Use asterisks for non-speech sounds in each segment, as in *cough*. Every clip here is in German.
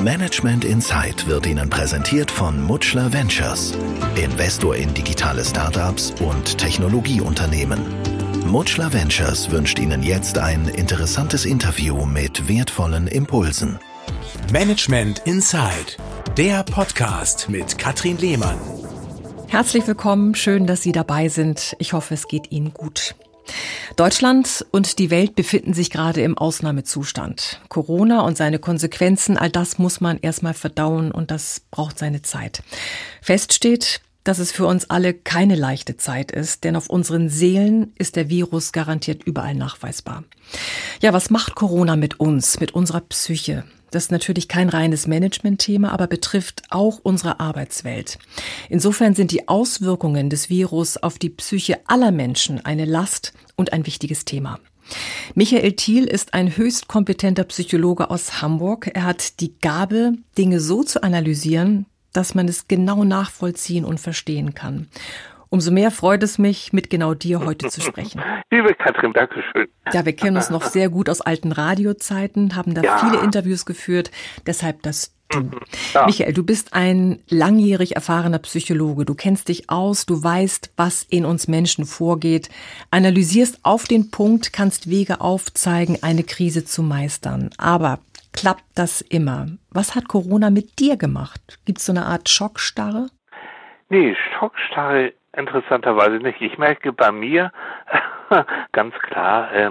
Management Insight wird Ihnen präsentiert von Mutschler Ventures, Investor in digitale Startups und Technologieunternehmen. Mutschler Ventures wünscht Ihnen jetzt ein interessantes Interview mit wertvollen Impulsen. Management Insight, der Podcast mit Katrin Lehmann. Herzlich willkommen, schön, dass Sie dabei sind. Ich hoffe, es geht Ihnen gut. Deutschland und die Welt befinden sich gerade im Ausnahmezustand. Corona und seine Konsequenzen, all das muss man erstmal verdauen und das braucht seine Zeit. Fest steht, dass es für uns alle keine leichte Zeit ist, denn auf unseren Seelen ist der Virus garantiert überall nachweisbar. Ja, was macht Corona mit uns, mit unserer Psyche? Das ist natürlich kein reines Management-Thema, aber betrifft auch unsere Arbeitswelt. Insofern sind die Auswirkungen des Virus auf die Psyche aller Menschen eine Last und ein wichtiges Thema. Michael Thiel ist ein höchst kompetenter Psychologe aus Hamburg. Er hat die Gabe, Dinge so zu analysieren, dass man es genau nachvollziehen und verstehen kann. Umso mehr freut es mich, mit genau dir heute zu sprechen. *laughs* Liebe Katrin, danke schön. Ja, wir kennen uns noch sehr gut aus alten Radiozeiten, haben da ja. viele Interviews geführt, deshalb das Du. Mhm. Ja. Michael, du bist ein langjährig erfahrener Psychologe. Du kennst dich aus, du weißt, was in uns Menschen vorgeht, analysierst auf den Punkt, kannst Wege aufzeigen, eine Krise zu meistern. Aber klappt das immer? Was hat Corona mit dir gemacht? Gibt es so eine Art Schockstarre? Nee, Schockstarre interessanterweise nicht. Ich merke bei mir *laughs* ganz klar, äh,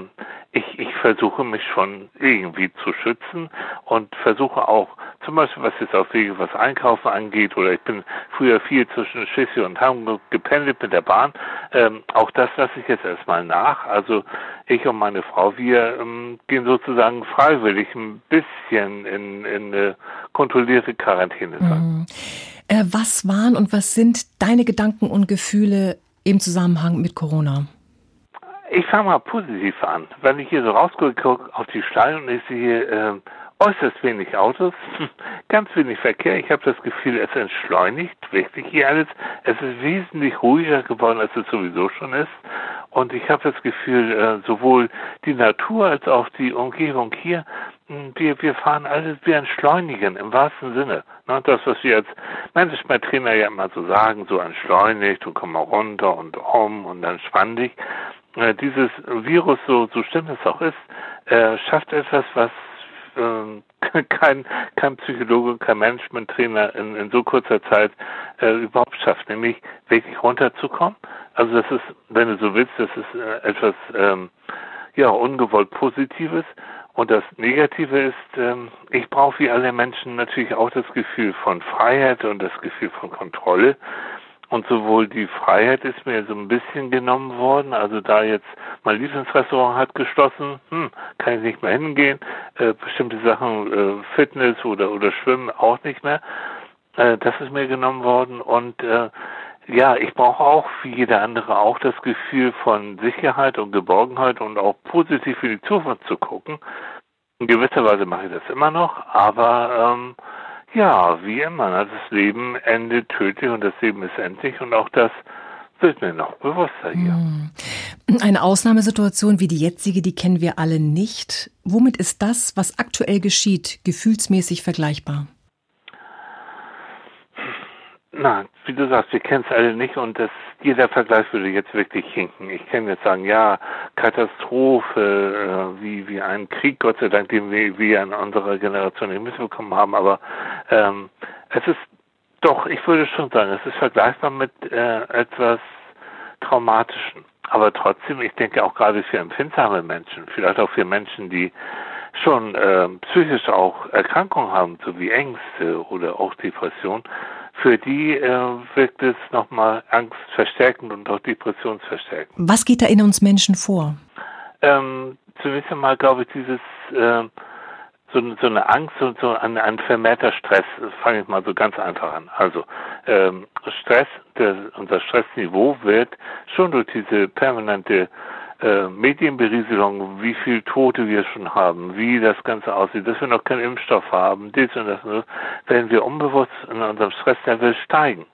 ich, ich versuche mich schon irgendwie zu schützen und versuche auch, zum Beispiel was jetzt auf Wege, was Einkaufen angeht, oder ich bin früher viel zwischen Schleswig und Hamburg gependelt mit der Bahn, ähm, auch das lasse ich jetzt erstmal nach. Also ich und meine Frau, wir ähm, gehen sozusagen freiwillig ein bisschen in, in eine kontrollierte Quarantäne. Mhm. Äh, was waren und was sind deine Gedanken und Gefühle im Zusammenhang mit Corona? Ich fange mal positiv an. Wenn ich hier so rausgucke auf die Steine und ich sehe äh, äußerst wenig Autos, *laughs* ganz wenig Verkehr. Ich habe das Gefühl, es entschleunigt wirklich hier alles. Es ist wesentlich ruhiger geworden, als es sowieso schon ist. Und ich habe das Gefühl, äh, sowohl die Natur als auch die Umgebung hier wir, wir fahren alles, wir entschleunigen im wahrsten Sinne. Ne, das, was wir als Management-Trainer ja immer so sagen, so entschleunigt und komm mal runter und um und entspann dich. Äh, dieses Virus, so, so schlimm es auch ist, äh, schafft etwas, was äh, *laughs* kein, kein Psychologe, kein Management-Trainer in, in so kurzer Zeit äh, überhaupt schafft, nämlich wirklich runterzukommen. Also das ist, wenn du so willst, das ist äh, etwas ähm, ja ungewollt Positives und das Negative ist, ähm, ich brauche wie alle Menschen natürlich auch das Gefühl von Freiheit und das Gefühl von Kontrolle. Und sowohl die Freiheit ist mir so ein bisschen genommen worden, also da jetzt mein Lieblingsrestaurant hat geschlossen, hm, kann ich nicht mehr hingehen, äh, bestimmte Sachen, äh, Fitness oder, oder Schwimmen auch nicht mehr. Äh, das ist mir genommen worden und äh, ja, ich brauche auch, wie jeder andere, auch das Gefühl von Sicherheit und Geborgenheit und auch positiv in die Zukunft zu gucken. In gewisser Weise mache ich das immer noch, aber ähm, ja, wie immer, ne, das Leben endet tödlich und das Leben ist endlich und auch das wird mir noch bewusster hier. Hm. Eine Ausnahmesituation wie die jetzige, die kennen wir alle nicht. Womit ist das, was aktuell geschieht, gefühlsmäßig vergleichbar? Na, wie du sagst, wir kennen es alle nicht und das, jeder Vergleich würde jetzt wirklich hinken. Ich kann jetzt sagen, ja, Katastrophe, äh, wie, wie ein Krieg, Gott sei Dank, den wir, wir in unserer Generation nicht mitbekommen haben, aber ähm, es ist doch, ich würde schon sagen, es ist vergleichbar mit äh, etwas Traumatischen. Aber trotzdem, ich denke auch gerade für empfindsame Menschen, vielleicht auch für Menschen, die schon äh, psychisch auch Erkrankungen haben, so wie Ängste oder auch Depression, für die äh, wirkt es nochmal angstverstärkend und auch depressionsverstärkend. Was geht da in uns Menschen vor? Ähm, zunächst einmal glaube ich dieses äh, so, so eine Angst und so ein, ein vermehrter Stress, fange ich mal so ganz einfach an. Also ähm, Stress, der, unser Stressniveau wird schon durch diese permanente äh, Medienberieselung, wie viel Tote wir schon haben, wie das Ganze aussieht, dass wir noch keinen Impfstoff haben, dies und das, und das werden wir unbewusst in unserem Stresslevel steigen.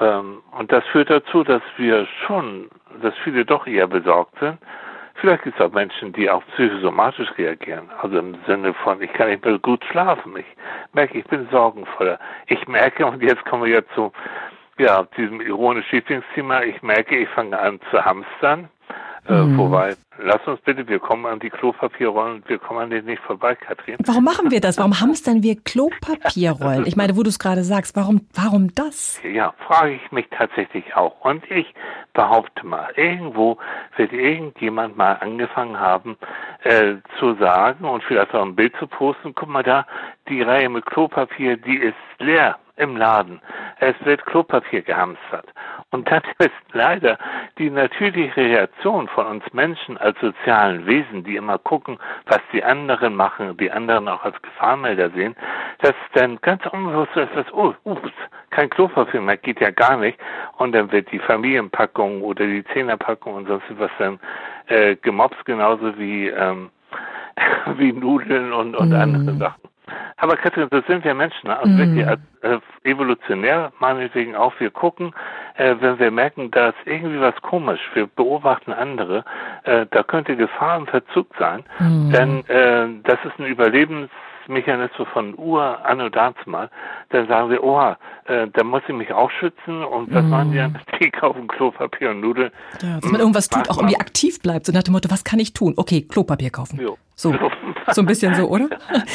Ähm, und das führt dazu, dass wir schon, dass viele doch eher besorgt sind. Vielleicht gibt es auch Menschen, die auch psychosomatisch reagieren. Also im Sinne von, ich kann nicht mehr gut schlafen. Ich merke ich, bin sorgenvoller. Ich merke, und jetzt kommen wir ja zu ja, diesem ironischen Lieblingsthema, ich merke, ich fange an zu hamstern. Äh, mhm. wobei, lass uns bitte, wir kommen an die Klopapierrollen, wir kommen an denen nicht vorbei, Katrin. Warum machen wir das? Warum hamstern wir Klopapierrollen? Ich meine, wo du es gerade sagst, warum, warum das? Ja, frage ich mich tatsächlich auch. Und ich behaupte mal, irgendwo wird irgendjemand mal angefangen haben, äh, zu sagen und vielleicht auch ein Bild zu posten, guck mal da, die Reihe mit Klopapier, die ist leer im Laden. Es wird Klopapier gehamstert. Und das *laughs* ist leider die natürliche Reaktion von uns Menschen als sozialen Wesen, die immer gucken, was die anderen machen, die anderen auch als Gefahrmelder sehen, dass dann ganz unbewusst ist, dass, oh, ups, kein Klopapier mehr, geht ja gar nicht. Und dann wird die Familienpackung oder die Zehnerpackung und sonst was dann äh, gemobst, genauso wie, ähm, *laughs* wie Nudeln und, und mm. andere Sachen. Aber Katrin, das sind wir Menschen, ne? also mm. wirklich als, äh, evolutionär meinetwegen auch. Wir gucken, äh, wenn wir merken, da ist irgendwie was komisch, wir beobachten andere, äh, da könnte Gefahr im Verzug sein, mm. denn äh, das ist ein Überlebens Mechanismus von Ur anno dazumal, dann sagen wir, oha, äh, da muss ich mich auch schützen und was mm. machen die dann? Die kaufen Klopapier und Nudeln. Ja, dass man irgendwas tut, auch irgendwie aktiv bleibt, so nach dem Motto, was kann ich tun? Okay, Klopapier kaufen. Jo. So, *laughs* so ein bisschen so, oder?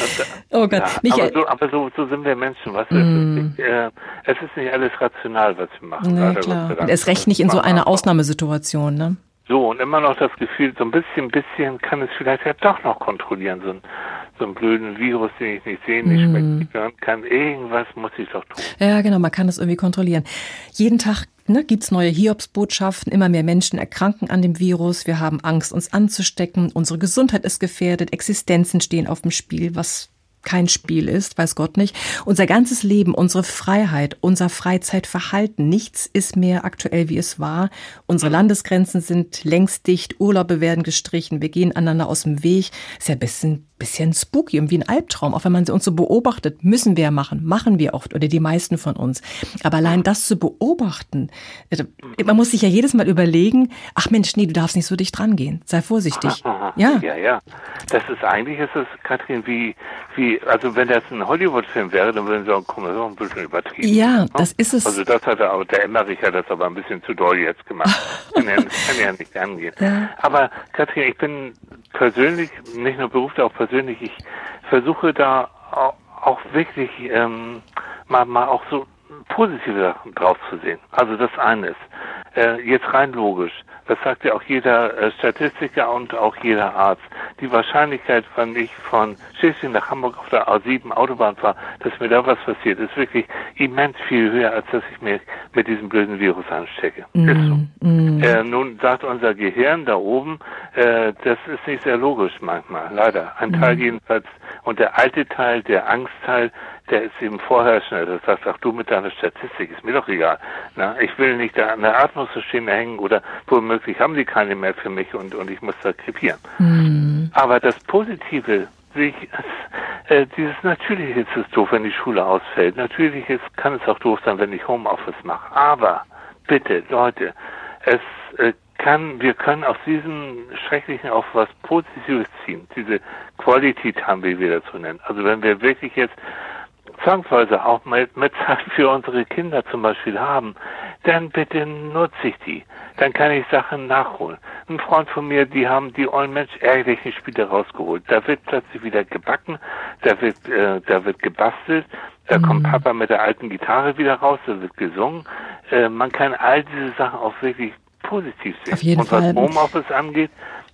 *laughs* oh Gott. Ja, Michael. Aber, so, aber so, so sind wir Menschen, was? Mm. Es, ist äh, es ist nicht alles rational, was wir machen. Nee, klar. Und es recht nicht in so einer Ausnahmesituation, ne? So, und immer noch das Gefühl, so ein bisschen, bisschen kann es vielleicht ja doch noch kontrollieren, so ein, so einen blöden Virus, den ich nicht sehen, nicht schmecken, nicht hören kann. Irgendwas muss ich doch tun. Ja, genau, man kann das irgendwie kontrollieren. Jeden Tag ne, gibt's neue Hiobsbotschaften. Immer mehr Menschen erkranken an dem Virus. Wir haben Angst, uns anzustecken. Unsere Gesundheit ist gefährdet. Existenzen stehen auf dem Spiel, was kein Spiel ist, weiß Gott nicht. Unser ganzes Leben, unsere Freiheit, unser Freizeitverhalten, nichts ist mehr aktuell, wie es war. Unsere Landesgrenzen sind längst dicht, Urlaube werden gestrichen, wir gehen einander aus dem Weg. Ist ja ein bisschen bisschen spooky und wie ein Albtraum. Auch wenn man uns so beobachtet, müssen wir ja machen, machen wir oft oder die meisten von uns. Aber allein das zu beobachten, also, man muss sich ja jedes Mal überlegen, ach Mensch, nee, du darfst nicht so dicht rangehen. Sei vorsichtig. *laughs* Ja. Ja, ja. Das ist eigentlich, ist es, Katrin, wie, wie, also wenn das ein Hollywood-Film wäre, dann würden sie sagen, komm, das ist auch ein bisschen übertrieben. Ja, ne? das ist es. Also das hat er, der Emmerich hat das aber ein bisschen zu doll jetzt gemacht. *laughs* kann, ja, kann ja nicht angehen. Ja. Aber Katrin, ich bin persönlich, nicht nur beruflich, auch persönlich, ich versuche da auch wirklich ähm, mal, mal auch so positive Sachen drauf zu sehen. Also das eine ist, äh, jetzt rein logisch, das sagt ja auch jeder äh, Statistiker und auch jeder Arzt. Die Wahrscheinlichkeit, wenn ich von Schleswig nach Hamburg auf der A7 Autobahn fahre, dass mir da was passiert, ist wirklich immens viel höher, als dass ich mir mit diesem blöden Virus anstecke. Mm, ist so. Mm. Äh, nun sagt unser Gehirn da oben, äh, das ist nicht sehr logisch manchmal, leider. Ein mm. Teil jedenfalls. Und der alte Teil, der Angstteil, der ist eben vorherrschend. Das sagt, ach du mit deiner Statistik, ist mir doch egal. Na, ich will nicht da an der Atmungssysteme hängen oder womöglich haben die keine mehr für mich und, und ich muss da krepieren. Mhm. Aber das Positive sich, *laughs* äh, dieses natürlich ist es doof, wenn die Schule ausfällt. Natürlich ist, kann es auch doof sein, wenn ich Homeoffice mache. Aber bitte, Leute, es äh, kann, wir können aus diesem Schrecklichen auch was Positives ziehen. Diese Quality Time, wie wir dazu nennen. Also wenn wir wirklich jetzt zwangsweise auch mit, mit Zeit *laughs* für unsere Kinder zum Beispiel haben, dann bitte nutze ich die. Dann kann ich Sachen nachholen. Ein Freund von mir, die haben die ollen Mensch ärgerlichen Spiele rausgeholt. Da wird plötzlich wieder gebacken, da wird, äh, da wird gebastelt, da mhm. kommt Papa mit der alten Gitarre wieder raus, da wird gesungen. Äh, man kann all diese Sachen auch wirklich positiv sehen. Auf jeden Und was Homeoffice angeht,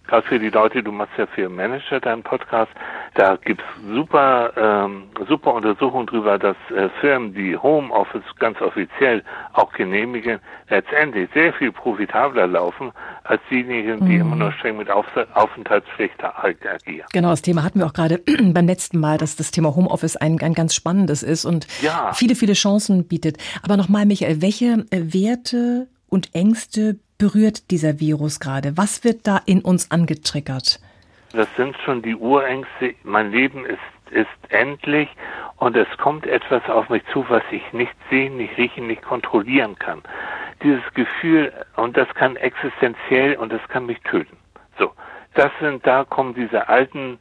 gerade für die Leute, du machst ja für Manager deinen Podcast, da gibt's super, ähm, super Untersuchungen drüber, dass äh, Firmen, die Homeoffice ganz offiziell auch genehmigen, letztendlich sehr viel profitabler laufen als diejenigen, die mhm. immer noch streng mit Auf Aufenthaltspflicht agieren. Genau, das Thema hatten wir auch gerade *clears throat* beim letzten Mal, dass das Thema Homeoffice ein, ein ganz spannendes ist und ja. viele, viele Chancen bietet. Aber nochmal, Michael, welche äh, Werte und Ängste berührt dieser Virus gerade? Was wird da in uns angetriggert? Das sind schon die Urängste. Mein Leben ist, ist endlich und es kommt etwas auf mich zu, was ich nicht sehen, nicht riechen, nicht kontrollieren kann. Dieses Gefühl, und das kann existenziell und das kann mich töten. So. Das sind, da kommen diese alten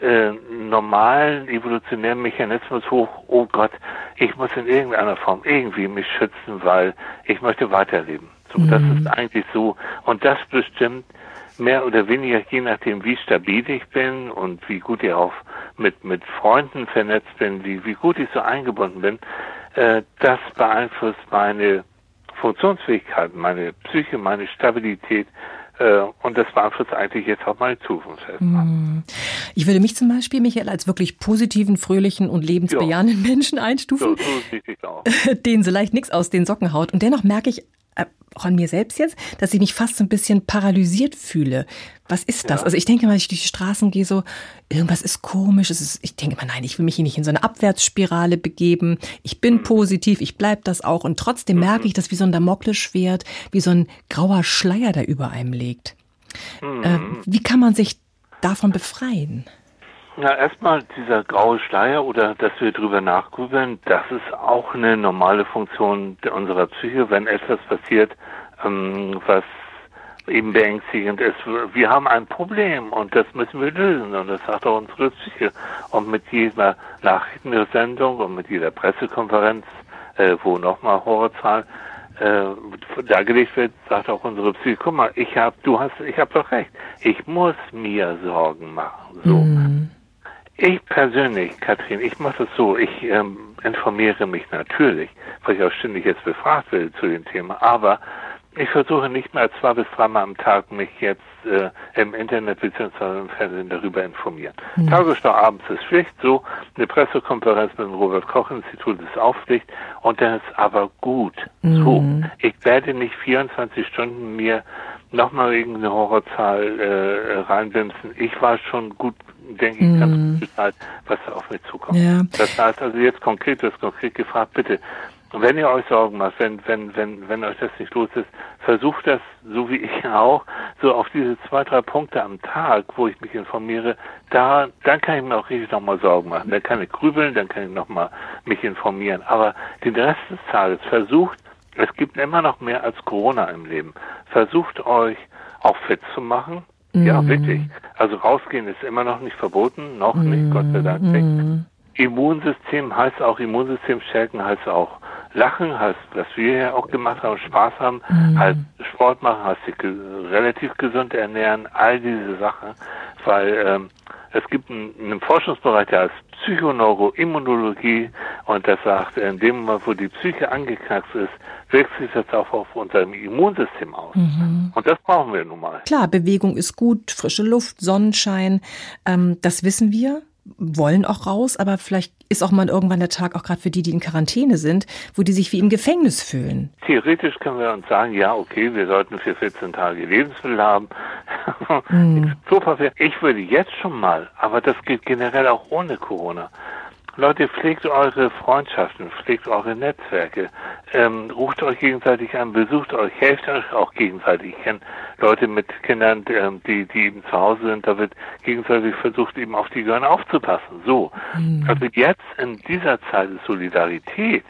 äh, normalen evolutionären Mechanismus hoch, oh Gott, ich muss in irgendeiner Form irgendwie mich schützen, weil ich möchte weiterleben. So, mhm. das ist eigentlich so. Und das bestimmt mehr oder weniger, je nachdem, wie stabil ich bin und wie gut ich auch mit, mit Freunden vernetzt bin, wie, wie gut ich so eingebunden bin, äh, das beeinflusst meine Funktionsfähigkeit, meine Psyche, meine Stabilität, äh, und das beeinflusst eigentlich jetzt auch meine Zukunft. Hm. Ich würde mich zum Beispiel, Michael, als wirklich positiven, fröhlichen und lebensbejahenden ja. Menschen einstufen, so, so *laughs* den so leicht nichts aus den Socken haut. Und dennoch merke ich auch an mir selbst jetzt, dass ich mich fast so ein bisschen paralysiert fühle. Was ist das? Ja. Also ich denke, wenn ich durch die Straßen gehe, so, irgendwas ist komisch. Es ist, ich denke mal, nein, ich will mich hier nicht in so eine Abwärtsspirale begeben. Ich bin mhm. positiv, ich bleib das auch. Und trotzdem mhm. merke ich, dass wie so ein Damoklesschwert, wie so ein grauer Schleier, der über einem liegt. Mhm. Äh, wie kann man sich davon befreien? Ja, erstmal dieser graue Schleier oder dass wir drüber nachgrübeln, das ist auch eine normale Funktion unserer Psyche, wenn etwas passiert, ähm, was eben beängstigend ist. Wir haben ein Problem und das müssen wir lösen und das sagt auch unsere Psyche. Und mit jeder Nachrichtensendung und mit jeder Pressekonferenz, äh, wo nochmal Horrorzahlen äh, dargelegt wird, sagt auch unsere Psyche, guck mal, ich hab, du hast, ich habe doch recht, ich muss mir Sorgen machen. So. Mhm. Ich persönlich, Katrin, ich mache das so, ich ähm, informiere mich natürlich, weil ich auch ständig jetzt befragt werde zu dem Thema, aber ich versuche nicht mehr als zwei bis dreimal am Tag mich jetzt äh, im Internet bzw. im Fernsehen darüber informieren. Mhm. Tagesschau abends ist Pflicht, so eine Pressekonferenz mit dem Robert Koch Institut ist auch Pflicht und dann ist aber gut. Mhm. So, ich werde nicht 24 Stunden mir nochmal irgendeine Horrorzahl äh, reinbimsen. Ich war schon gut denke ich, ganz mm. Bescheid, was da auf mich zukommt. Ja. Das heißt also jetzt konkret, du hast konkret gefragt, bitte, wenn ihr euch Sorgen macht, wenn, wenn, wenn, wenn euch das nicht los ist, versucht das, so wie ich *laughs* auch, so auf diese zwei, drei Punkte am Tag, wo ich mich informiere, da, dann kann ich mir auch richtig nochmal Sorgen machen. Dann kann ich grübeln, dann kann ich nochmal mich informieren. Aber den Rest des Tages versucht, es gibt immer noch mehr als Corona im Leben. Versucht euch auch fit zu machen, Mhm. Ja, wirklich. Also rausgehen ist immer noch nicht verboten, noch mhm. nicht, Gott sei Dank nicht. Mhm. Immunsystem heißt auch, Immunsystem stärken heißt auch Lachen, heißt, was wir ja auch gemacht haben, Spaß haben, halt Sport machen, heißt sich relativ gesund ernähren, all diese Sachen, weil ähm, es gibt einen, einen Forschungsbereich, der heißt Psychoneuroimmunologie und das sagt, in dem Moment, wo die Psyche angeknackst ist, wirkt sich das auch auf unser Immunsystem aus. Mhm. Und das brauchen wir nun mal. Klar, Bewegung ist gut, frische Luft, Sonnenschein, ähm, das wissen wir wollen auch raus, aber vielleicht ist auch mal irgendwann der Tag, auch gerade für die, die in Quarantäne sind, wo die sich wie im Gefängnis fühlen. Theoretisch können wir uns sagen, ja, okay, wir sollten für 14 Tage Lebensmittel haben. Hm. *laughs* Ich würde jetzt schon mal, aber das geht generell auch ohne Corona, Leute, pflegt eure Freundschaften, pflegt eure Netzwerke, ähm, ruft euch gegenseitig an, besucht euch, helft euch auch gegenseitig. Ich kenne Leute mit Kindern, ähm, die, die eben zu Hause sind, da wird gegenseitig versucht, eben auf die Gehirne aufzupassen. So. Mhm. Also jetzt in dieser Zeit ist Solidarität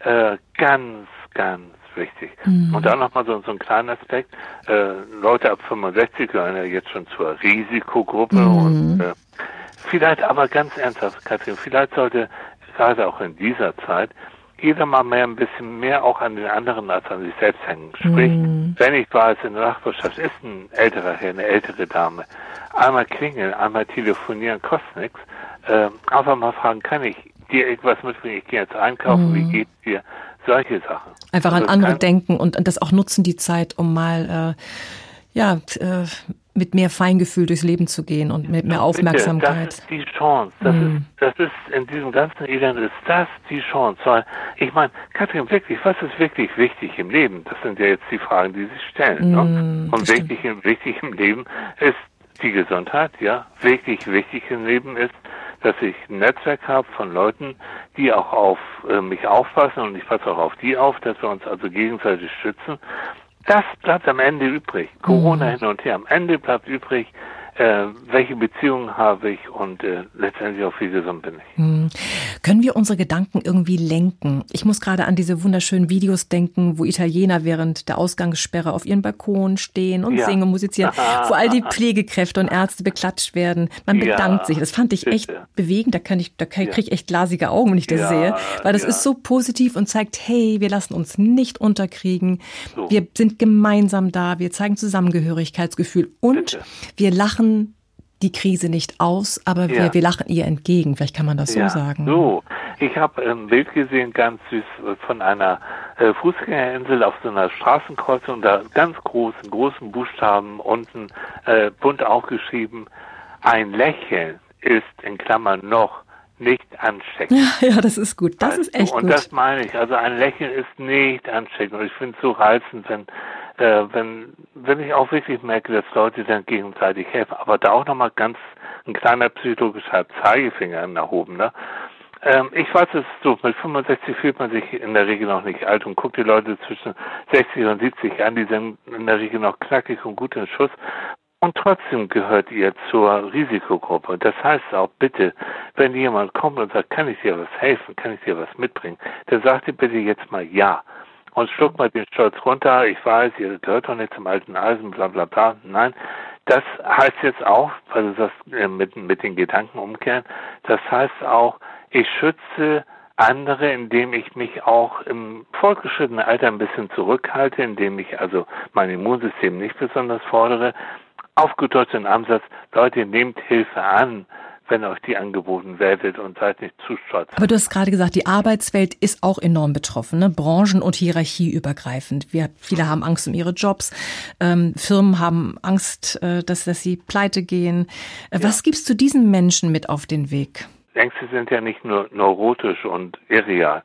äh, ganz, ganz wichtig. Mhm. Und dann nochmal so, so ein kleiner Aspekt. Äh, Leute ab 65 gehören ja jetzt schon zur Risikogruppe mhm. und äh, Vielleicht aber ganz ernsthaft, Katrin, vielleicht sollte gerade auch in dieser Zeit jeder mal mehr ein bisschen mehr auch an den anderen als an sich selbst hängen. Sprich, mm. wenn ich weiß, in der Nachbarschaft ist ein älterer Herr, eine ältere Dame, einmal klingeln, einmal telefonieren, kostet nichts. Äh, einfach mal fragen, kann ich dir irgendwas mitbringen? Ich gehe jetzt einkaufen, mm. wie geht's dir? Solche Sachen. Einfach also an andere denken und das auch nutzen, die Zeit, um mal äh, ja, äh, mit mehr Feingefühl durchs Leben zu gehen und mit mehr Aufmerksamkeit. das ist die Chance. Das, mm. ist, das ist in diesem ganzen Elend ist das die Chance. Weil ich meine, Katrin, wirklich, was ist wirklich wichtig im Leben? Das sind ja jetzt die Fragen, die sich stellen. Mm, ne? Und wirklich, wichtig im Leben ist die Gesundheit, ja. Wirklich wichtig im Leben ist, dass ich ein Netzwerk habe von Leuten, die auch auf äh, mich aufpassen und ich passe auch auf die auf, dass wir uns also gegenseitig schützen das bleibt am Ende übrig. Corona mhm. hin und her. Am Ende bleibt übrig, äh, welche Beziehungen habe ich und äh, letztendlich auch wie gesund bin ich. Hm. Können wir unsere Gedanken irgendwie lenken? Ich muss gerade an diese wunderschönen Videos denken, wo Italiener während der Ausgangssperre auf ihren Balkon stehen und ja. singen, musizieren, wo all die *laughs* Pflegekräfte und Ärzte beklatscht werden. Man bedankt ja, sich. Das fand ich echt bitte. bewegend. Da kann ich, da kriege ich echt glasige Augen, wenn ich das sehe, weil das ist so positiv und zeigt, hey, wir lassen uns nicht unterkriegen. So. Wir sind gemeinsam da. Wir zeigen Zusammengehörigkeitsgefühl und bitte. wir lachen die Krise nicht aus, aber ja. wir, wir lachen ihr entgegen. Vielleicht kann man das ja, so sagen. So, ich habe ein Bild gesehen, ganz süß, von einer äh, Fußgängerinsel auf so einer Straßenkreuzung, da ganz großen, großen Buchstaben unten äh, bunt aufgeschrieben, ein Lächeln ist in Klammern noch nicht ansteckend. Ja, *laughs* ja, das ist gut. Das weißt ist echt? Und gut. das meine ich. Also ein Lächeln ist nicht ansteckend. Und ich finde es so reizend, wenn äh, wenn, wenn ich auch wirklich merke, dass Leute dann gegenseitig helfen, aber da auch nochmal ganz ein kleiner psychologischer Zeigefinger nach oben, ne? Ähm, ich weiß es so, mit 65 fühlt man sich in der Regel noch nicht alt und guckt die Leute zwischen 60 und 70 an, die sind in der Regel noch knackig und gut in Schuss. Und trotzdem gehört ihr zur Risikogruppe. Das heißt auch bitte, wenn jemand kommt und sagt, kann ich dir was helfen, kann ich dir was mitbringen, dann sagt ihr bitte jetzt mal ja und schluckt mal den Stolz runter. Ich weiß, ihr gehört doch nicht zum alten Eisen, bla bla bla. Nein, das heißt jetzt auch, du sagst, äh, mit, mit den Gedanken umkehren, das heißt auch, ich schütze andere, indem ich mich auch im fortgeschrittenen Alter ein bisschen zurückhalte, indem ich also mein Immunsystem nicht besonders fordere. Aufgedeutet in Ansatz, Leute, nehmt Hilfe an wenn euch die angeboten werdet und seid nicht zu stolz. Aber du hast gerade gesagt, die Arbeitswelt ist auch enorm betroffen, ne? branchen- und hierarchieübergreifend. Wir, viele haben Angst um ihre Jobs, ähm, Firmen haben Angst, äh, dass, dass sie pleite gehen. Äh, ja. Was gibst du diesen Menschen mit auf den Weg? Ängste sind ja nicht nur neurotisch und irreal.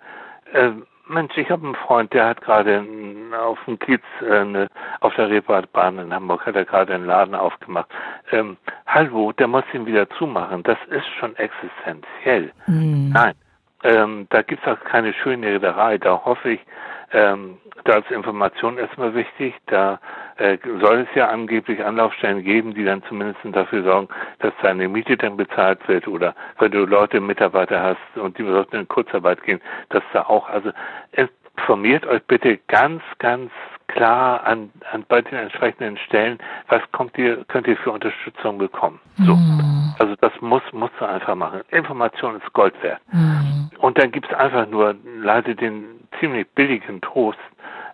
Äh, Mensch, ich habe einen Freund, der hat gerade auf dem Kiez äh, ne, auf der Reeperbahn in Hamburg hat er gerade einen Laden aufgemacht. Ähm, hallo, der muss ihn wieder zumachen. Das ist schon existenziell. Mhm. Nein, ähm, da gibt's auch keine schöne Rederei. Da hoffe ich, ähm, da ist Information erstmal wichtig. Da äh, soll es ja angeblich Anlaufstellen geben, die dann zumindest dafür sorgen, dass deine Miete dann bezahlt wird oder wenn du Leute, Mitarbeiter hast und die sollten in Kurzarbeit gehen, dass da auch, also informiert euch bitte ganz, ganz klar an, an bei den entsprechenden Stellen, was kommt ihr, könnt ihr für Unterstützung bekommen. So. Mhm. Also das muss, musst du einfach machen. Information ist Gold wert. Mhm. Und dann gibt es einfach nur leider den ziemlich billigen Trost,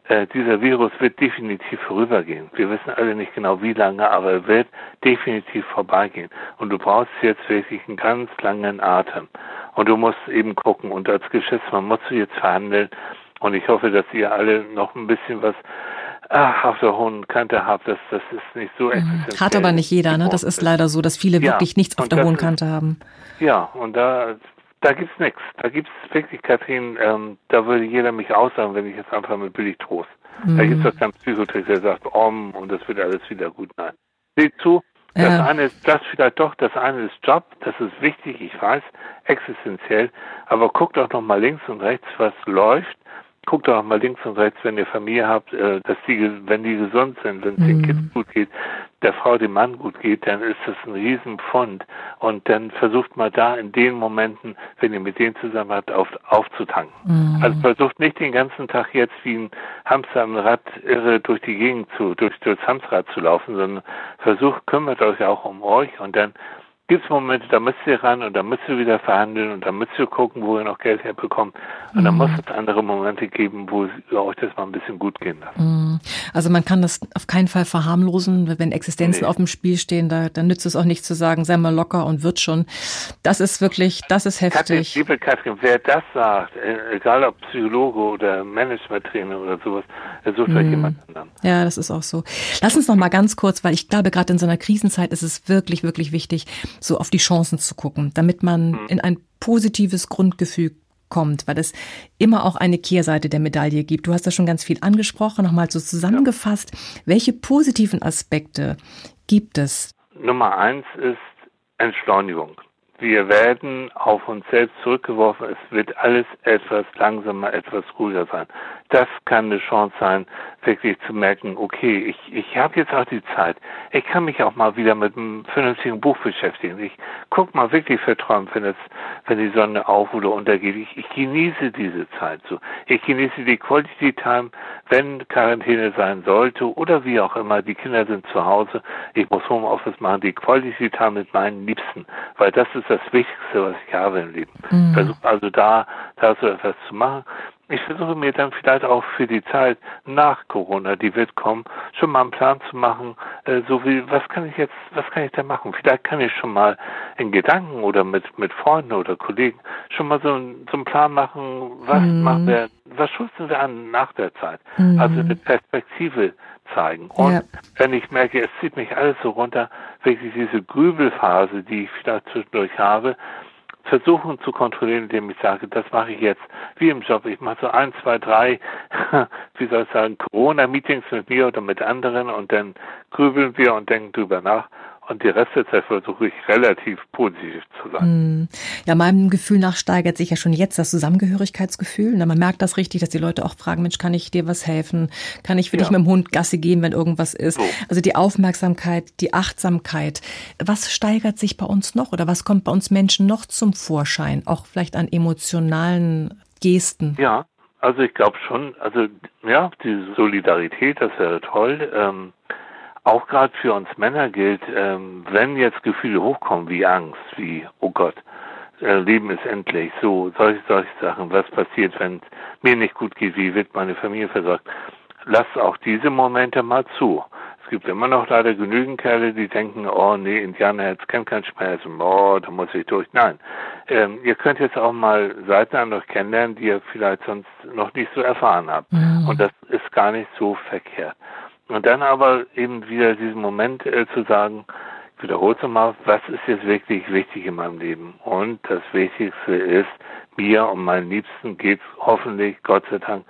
äh, dieser Virus wird definitiv vorübergehen. Wir wissen alle nicht genau wie lange, aber er wird definitiv vorbeigehen. Und du brauchst jetzt wirklich einen ganz langen Atem. Und du musst eben gucken. Und als Geschäftsmann musst du jetzt verhandeln. Und ich hoffe, dass ihr alle noch ein bisschen was ach, auf der hohen Kante habt. Das, das ist nicht so mhm. existenziell. Hat aber nicht jeder, ne? Das ist leider so, dass viele ja, wirklich nichts auf der hohen Kante haben. Ja, und da da gibt's nichts. Da gibt's wirklich, Kathrin, ähm, da würde jeder mich aussagen, wenn ich jetzt einfach mit billig Trost. Mhm. Da gibt's doch keinen Psychotrick, der sagt, om, und das wird alles wieder gut. Nein. Seht zu, das ja. eine ist, das vielleicht doch, das eine ist Job, das ist wichtig, ich weiß, existenziell, aber guckt doch noch mal links und rechts, was läuft guckt doch mal links und rechts, wenn ihr Familie habt, äh, dass die, wenn die gesund sind, wenn es den mhm. Kids gut geht, der Frau, dem Mann gut geht, dann ist das ein Riesenpfund. Und dann versucht mal da in den Momenten, wenn ihr mit denen zusammen habt, auf, aufzutanken. Mhm. Also versucht nicht den ganzen Tag jetzt wie ein Hamster am Rad irre durch die Gegend zu, durch, durchs Hamsterrad zu laufen, sondern versucht, kümmert euch auch um euch und dann gibt es Momente, da müsst ihr ran und da müsst ihr wieder verhandeln und da müsst ihr gucken, wo ihr noch Geld herbekommt. Und mhm. dann muss es andere Momente geben, wo euch das mal ein bisschen gut gehen darf. Mhm. Also man kann das auf keinen Fall verharmlosen, wenn Existenzen nee. auf dem Spiel stehen, da, dann nützt es auch nicht zu sagen, sei mal locker und wird schon. Das ist wirklich, das ist heftig. Katrin, liebe Katrin, wer das sagt, äh, egal ob Psychologe oder Managementtrainer oder sowas, er sucht mhm. euch jemand anderen. Ja, das ist auch so. Lass uns noch mal ganz kurz, weil ich glaube, gerade in so einer Krisenzeit ist es wirklich, wirklich wichtig, so auf die Chancen zu gucken, damit man mhm. in ein positives Grundgefühl kommt, weil es immer auch eine Kehrseite der Medaille gibt. Du hast das schon ganz viel angesprochen, nochmal so zusammengefasst. Ja. Welche positiven Aspekte gibt es? Nummer eins ist Entschleunigung. wir werden auf uns selbst zurückgeworfen. Es wird alles etwas langsamer, etwas ruhiger sein. Das kann eine Chance sein, wirklich zu merken, okay, ich, ich habe jetzt auch die Zeit. Ich kann mich auch mal wieder mit einem vernünftigen Buch beschäftigen. Ich guck mal wirklich verträumt, wenn es, wenn die Sonne auf oder untergeht. Ich, ich genieße diese Zeit so. Ich genieße die Quality Time, wenn Quarantäne sein sollte oder wie auch immer. Die Kinder sind zu Hause. Ich muss Homeoffice machen. Die Quality Time mit meinen Liebsten, weil das ist das Wichtigste, was ich habe im Leben. Mhm. Versuche also da, da so etwas zu machen ich versuche mir dann vielleicht auch für die Zeit nach Corona, die wird kommen, schon mal einen Plan zu machen, äh, so wie, was kann ich jetzt, was kann ich da machen? Vielleicht kann ich schon mal in Gedanken oder mit, mit Freunden oder Kollegen schon mal so, ein, so einen Plan machen, was mhm. machen wir, was schützen wir an nach der Zeit? Mhm. Also eine Perspektive zeigen. Und ja. wenn ich merke, es zieht mich alles so runter, wirklich diese Grübelphase, die ich vielleicht zwischendurch habe, versuchen zu kontrollieren, indem ich sage, das mache ich jetzt wie im Job. Ich mache so ein, zwei, drei, *laughs* wie soll ich sagen, Corona-Meetings mit mir oder mit anderen und dann grübeln wir und denken drüber nach. Und die Rest der Zeit versuche ich relativ positiv zu sein. Hm. Ja, meinem Gefühl nach steigert sich ja schon jetzt das Zusammengehörigkeitsgefühl. man merkt das richtig, dass die Leute auch fragen, Mensch, kann ich dir was helfen? Kann ich für ja. dich mit dem Hund Gasse gehen, wenn irgendwas ist? So. Also die Aufmerksamkeit, die Achtsamkeit. Was steigert sich bei uns noch oder was kommt bei uns Menschen noch zum Vorschein? Auch vielleicht an emotionalen Gesten? Ja, also ich glaube schon, also ja, die Solidarität, das wäre toll. Ähm, auch gerade für uns Männer gilt, ähm, wenn jetzt Gefühle hochkommen wie Angst, wie, oh Gott, äh, Leben ist endlich, so, solche, solche Sachen, was passiert, wenn es mir nicht gut geht, wie wird meine Familie versorgt, lass auch diese Momente mal zu. Es gibt immer noch leider genügend Kerle, die denken, oh nee, Indianer jetzt kennt keinen Schmerz, oh, da muss ich durch. Nein, ähm, ihr könnt jetzt auch mal Seiten an euch kennenlernen, die ihr vielleicht sonst noch nicht so erfahren habt. Mhm. Und das ist gar nicht so verkehrt. Und dann aber eben wieder diesen Moment äh, zu sagen, ich wiederhole es mal, was ist jetzt wirklich wichtig in meinem Leben? Und das Wichtigste ist, mir und meinen Liebsten geht es hoffentlich, Gott sei Dank,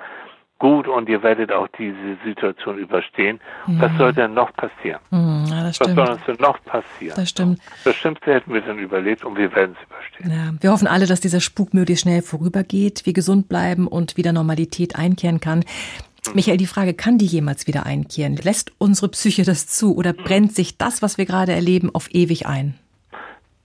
gut und ihr werdet auch diese Situation überstehen. Mhm. Was soll denn noch passieren? Mhm, ja, Was soll uns denn noch passieren? Das stimmt. Das Schlimmste hätten wir dann überlebt und wir werden es überstehen. Ja, wir hoffen alle, dass dieser Spuk möglichst schnell vorübergeht, wir gesund bleiben und wieder Normalität einkehren kann. Michael, die Frage, kann die jemals wieder einkehren? Lässt unsere Psyche das zu oder brennt sich das, was wir gerade erleben, auf ewig ein?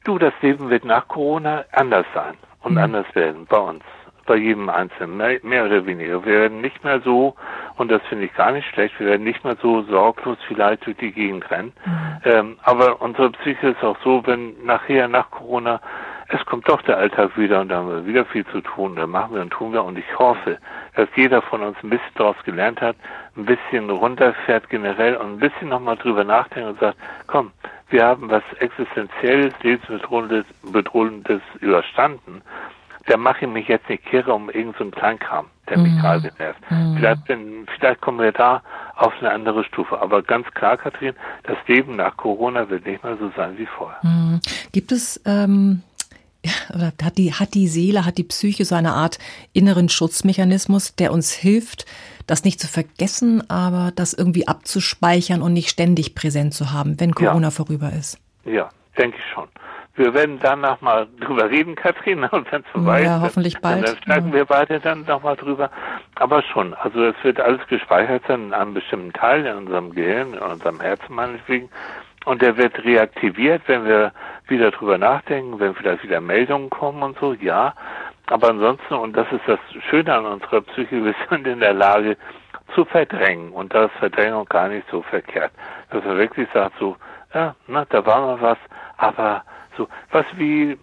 Du, das Leben wird nach Corona anders sein und mhm. anders werden bei uns, bei jedem Einzelnen, mehr, mehr, oder weniger. Wir werden nicht mehr so, und das finde ich gar nicht schlecht, wir werden nicht mehr so sorglos vielleicht durch die Gegend rennen. Mhm. Ähm, aber unsere Psyche ist auch so, wenn nachher nach Corona es kommt doch der Alltag wieder und da haben wir wieder viel zu tun. Da machen wir und tun wir. Und ich hoffe, dass jeder von uns ein bisschen daraus gelernt hat, ein bisschen runterfährt generell und ein bisschen nochmal drüber nachdenkt und sagt, komm, wir haben was existenzielles, lebensbedrohendes bedrohendes überstanden. Da mache ich mich jetzt nicht kirre um irgendeinen so Kleinkram, der mich mhm. gerade nervt. Mhm. Vielleicht, vielleicht kommen wir da auf eine andere Stufe. Aber ganz klar, Kathrin, das Leben nach Corona wird nicht mehr so sein wie vorher. Mhm. Gibt es ähm, oder hat die, hat die Seele, hat die Psyche so eine Art inneren Schutzmechanismus, der uns hilft, das nicht zu vergessen, aber das irgendwie abzuspeichern und nicht ständig präsent zu haben, wenn Corona ja. vorüber ist. Ja, denke ich schon. Wir werden danach mal drüber reden, *laughs* Kathrin, und wenn es vorbei ja, ist, hoffentlich bald. dann sprechen ja. wir beide dann nochmal drüber. Aber schon, also es wird alles gespeichert sein in einem bestimmten Teil in unserem Gehirn, in unserem Herzen meinetwegen. Und der wird reaktiviert, wenn wir wieder drüber nachdenken, wenn vielleicht wieder Meldungen kommen und so, ja. Aber ansonsten, und das ist das Schöne an unserer Psyche, *laughs* wir sind in der Lage zu verdrängen. Und da ist Verdrängung gar nicht so verkehrt. Dass man wirklich sagt so, ja, na, da war mal was, aber so, was wie,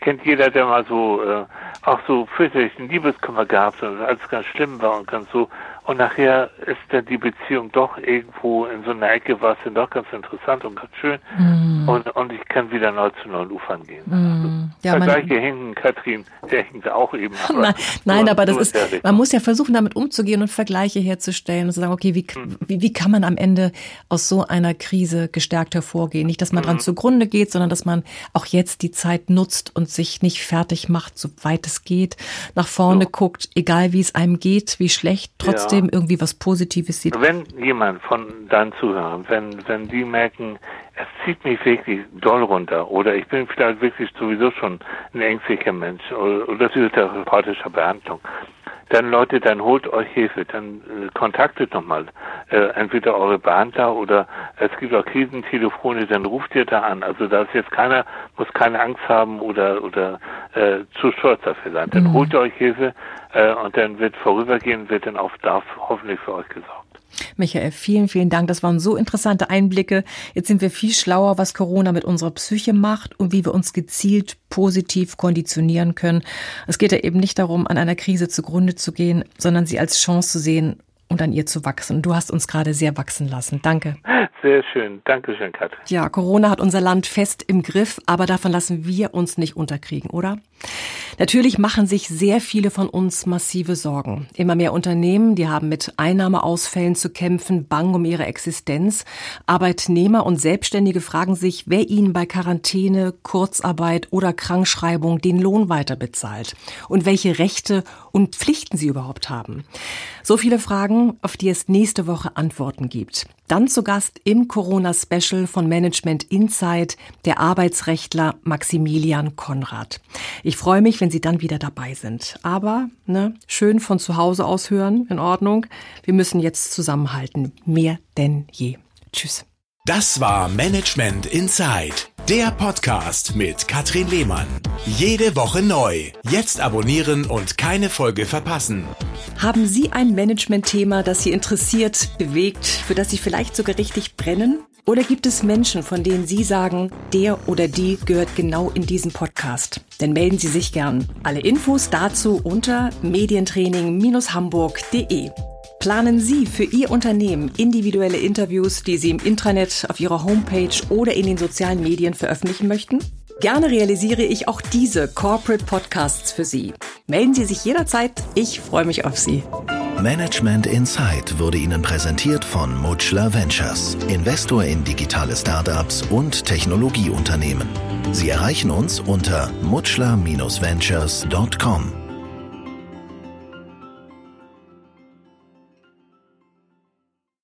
kennt jeder, der mal so, äh, auch so fürchterlichen Liebeskummer gehabt hat und alles ganz schlimm war und ganz so, und nachher ist dann die Beziehung doch irgendwo in so einer Ecke, war es dann doch ganz interessant und ganz schön. Mm. Und, und ich kann wieder neu zu neuen Ufern gehen. Mm. Also, ja, Vergleiche hinken, Katrin, der hinkt auch eben. Aber *laughs* nein, nein aber das ist, man muss ja versuchen, damit umzugehen und Vergleiche herzustellen und zu sagen, okay, wie, mm. wie, wie kann man am Ende aus so einer Krise gestärkt hervorgehen? Nicht, dass man dran mhm. zugrunde geht, sondern dass man auch jetzt die Zeit nutzt und sich nicht fertig macht, soweit es geht, nach vorne so. guckt, egal wie es einem geht, wie schlecht, trotzdem trotzdem irgendwie was Positives sieht. Wenn jemand von deinen Zuhörern, wenn, wenn die merken, es zieht mich wirklich doll runter oder ich bin vielleicht wirklich sowieso schon ein ängstlicher Mensch oder, oder therapeutischer Behandlung, dann Leute, dann holt euch Hilfe, dann äh, kontaktet nochmal äh, entweder eure Behandler oder es gibt auch Krisentelefone, dann ruft ihr da an. Also da ist jetzt keiner, muss keine Angst haben oder oder äh, zu stolz dafür sein. Dann mhm. holt ihr euch Hilfe äh, und dann wird vorübergehend, wird dann auf Darf hoffentlich für euch gesorgt. Michael, vielen, vielen Dank. Das waren so interessante Einblicke. Jetzt sind wir viel schlauer, was Corona mit unserer Psyche macht und wie wir uns gezielt positiv konditionieren können. Es geht ja eben nicht darum, an einer Krise zugrunde zu gehen, sondern sie als Chance zu sehen und an ihr zu wachsen. Du hast uns gerade sehr wachsen lassen. Danke. Sehr schön. Dankeschön, Katrin. Ja, Corona hat unser Land fest im Griff, aber davon lassen wir uns nicht unterkriegen, oder? Natürlich machen sich sehr viele von uns massive Sorgen. Immer mehr Unternehmen, die haben mit Einnahmeausfällen zu kämpfen, bang um ihre Existenz. Arbeitnehmer und Selbstständige fragen sich, wer ihnen bei Quarantäne, Kurzarbeit oder Krankschreibung den Lohn weiter bezahlt und welche Rechte und Pflichten sie überhaupt haben. So viele Fragen, auf die es nächste Woche Antworten gibt. Dann zu Gast im Corona-Special von Management Insight der Arbeitsrechtler Maximilian Konrad. Ich freue mich, wenn Sie dann wieder dabei sind. Aber ne, schön von zu Hause aus hören, in Ordnung. Wir müssen jetzt zusammenhalten, mehr denn je. Tschüss. Das war Management Insight, der Podcast mit Katrin Lehmann. Jede Woche neu. Jetzt abonnieren und keine Folge verpassen. Haben Sie ein Management-Thema, das Sie interessiert, bewegt, für das Sie vielleicht sogar richtig brennen? Oder gibt es Menschen, von denen Sie sagen, der oder die gehört genau in diesen Podcast? Dann melden Sie sich gern. Alle Infos dazu unter medientraining-hamburg.de. Planen Sie für Ihr Unternehmen individuelle Interviews, die Sie im Intranet, auf Ihrer Homepage oder in den sozialen Medien veröffentlichen möchten? Gerne realisiere ich auch diese Corporate Podcasts für Sie. Melden Sie sich jederzeit. Ich freue mich auf Sie. Management Insight wurde Ihnen präsentiert von Mutschler Ventures, Investor in digitale Startups und Technologieunternehmen. Sie erreichen uns unter mutschler-ventures.com.